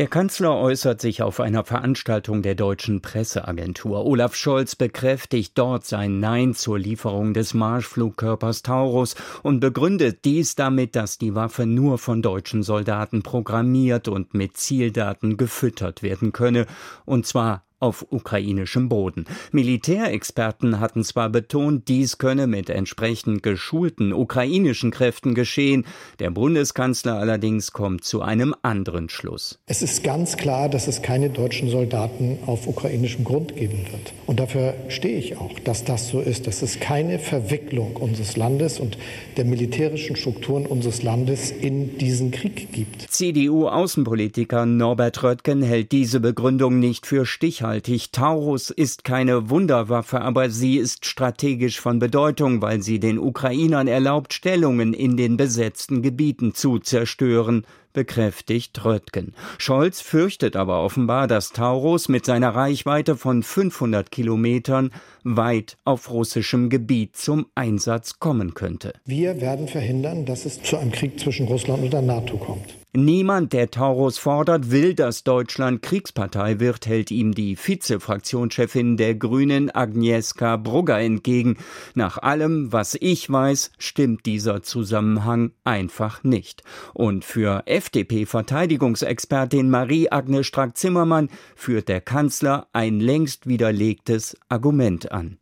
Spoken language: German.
Der Kanzler äußert sich auf einer Veranstaltung der deutschen Presseagentur. Olaf Scholz bekräftigt dort sein Nein zur Lieferung des Marschflugkörpers Taurus und begründet dies damit, dass die Waffe nur von deutschen Soldaten programmiert und mit Zieldaten gefüttert werden könne, und zwar auf ukrainischem Boden. Militärexperten hatten zwar betont, dies könne mit entsprechend geschulten ukrainischen Kräften geschehen, der Bundeskanzler allerdings kommt zu einem anderen Schluss. Es ist ganz klar, dass es keine deutschen Soldaten auf ukrainischem Grund geben wird. Und dafür stehe ich auch, dass das so ist, dass es keine Verwicklung unseres Landes und der militärischen Strukturen unseres Landes in diesen Krieg gibt. CDU-Außenpolitiker Norbert Röttgen hält diese Begründung nicht für stichhaltig nachhaltig. Taurus ist keine Wunderwaffe, aber sie ist strategisch von Bedeutung, weil sie den Ukrainern erlaubt, Stellungen in den besetzten Gebieten zu zerstören bekräftigt Röttgen. Scholz fürchtet aber offenbar, dass Taurus mit seiner Reichweite von 500 Kilometern weit auf russischem Gebiet zum Einsatz kommen könnte. Wir werden verhindern, dass es zu einem Krieg zwischen Russland und der NATO kommt. Niemand, der Taurus fordert, will, dass Deutschland Kriegspartei wird, hält ihm die Vize-Fraktionschefin der Grünen Agnieszka Brugger entgegen. Nach allem, was ich weiß, stimmt dieser Zusammenhang einfach nicht. Und für FDP-Verteidigungsexpertin Marie-Agnes Strack-Zimmermann führt der Kanzler ein längst widerlegtes Argument an.